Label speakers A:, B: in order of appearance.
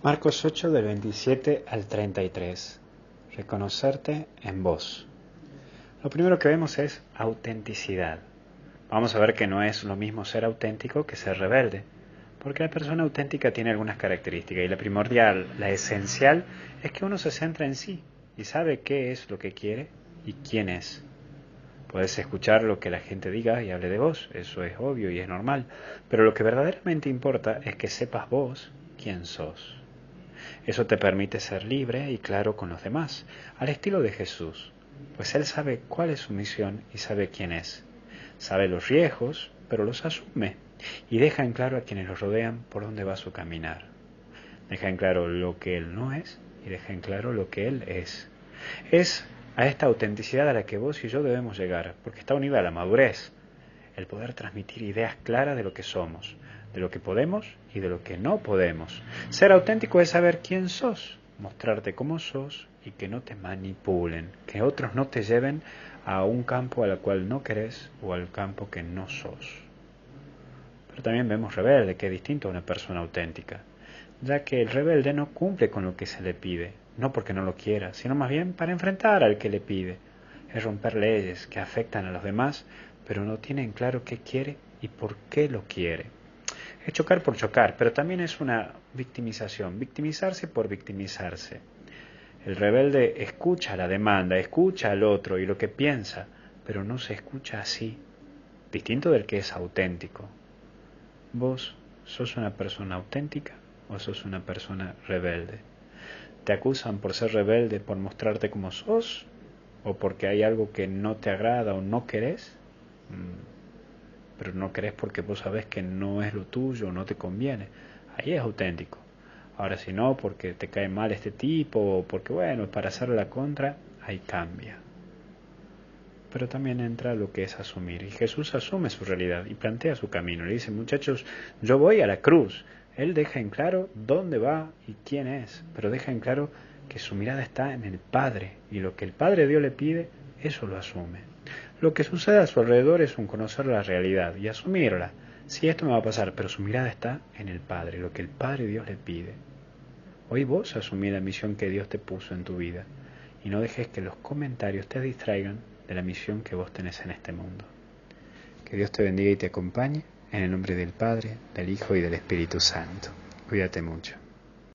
A: Marcos 8 del 27 al 33. Reconocerte en vos. Lo primero que vemos es autenticidad. Vamos a ver que no es lo mismo ser auténtico que ser rebelde, porque la persona auténtica tiene algunas características y la primordial, la esencial, es que uno se centra en sí y sabe qué es lo que quiere y quién es. Puedes escuchar lo que la gente diga y hable de vos, eso es obvio y es normal, pero lo que verdaderamente importa es que sepas vos quién sos. Eso te permite ser libre y claro con los demás, al estilo de Jesús, pues Él sabe cuál es su misión y sabe quién es. Sabe los riesgos, pero los asume y deja en claro a quienes lo rodean por dónde va su caminar. Deja en claro lo que Él no es y deja en claro lo que Él es. Es a esta autenticidad a la que vos y yo debemos llegar, porque está unida a la madurez, el poder transmitir ideas claras de lo que somos, de lo que podemos y de lo que no podemos. Ser auténtico es saber quién sos, mostrarte como sos y que no te manipulen, que otros no te lleven a un campo al cual no querés o al campo que no sos. Pero también vemos rebelde, que es distinto a una persona auténtica, ya que el rebelde no cumple con lo que se le pide, no porque no lo quiera, sino más bien para enfrentar al que le pide. Es romper leyes que afectan a los demás, pero no tienen claro qué quiere y por qué lo quiere es chocar por chocar, pero también es una victimización, victimizarse por victimizarse. El rebelde escucha la demanda, escucha al otro y lo que piensa, pero no se escucha así, distinto del que es auténtico. ¿Vos sos una persona auténtica o sos una persona rebelde? ¿Te acusan por ser rebelde, por mostrarte como sos? ¿O porque hay algo que no te agrada o no querés? Mm, pero no crees porque vos sabés que no es lo tuyo, no te conviene. Ahí es auténtico. Ahora si no, porque te cae mal este tipo, o porque bueno, para hacer la contra, ahí cambia. Pero también entra lo que es asumir. Y Jesús asume su realidad y plantea su camino. Le dice, muchachos, yo voy a la cruz. Él deja en claro dónde va y quién es, pero deja en claro que su mirada está en el Padre y lo que el Padre Dios le pide, eso lo asume. Lo que sucede a su alrededor es un conocer la realidad y asumirla. Sí, esto me va a pasar, pero su mirada está en el Padre, lo que el Padre Dios le pide. Hoy vos asumí la misión que Dios te puso en tu vida y no dejes que los comentarios te distraigan de la misión que vos tenés en este mundo. Que Dios te bendiga y te acompañe en el nombre del Padre, del Hijo y del Espíritu Santo. Cuídate mucho.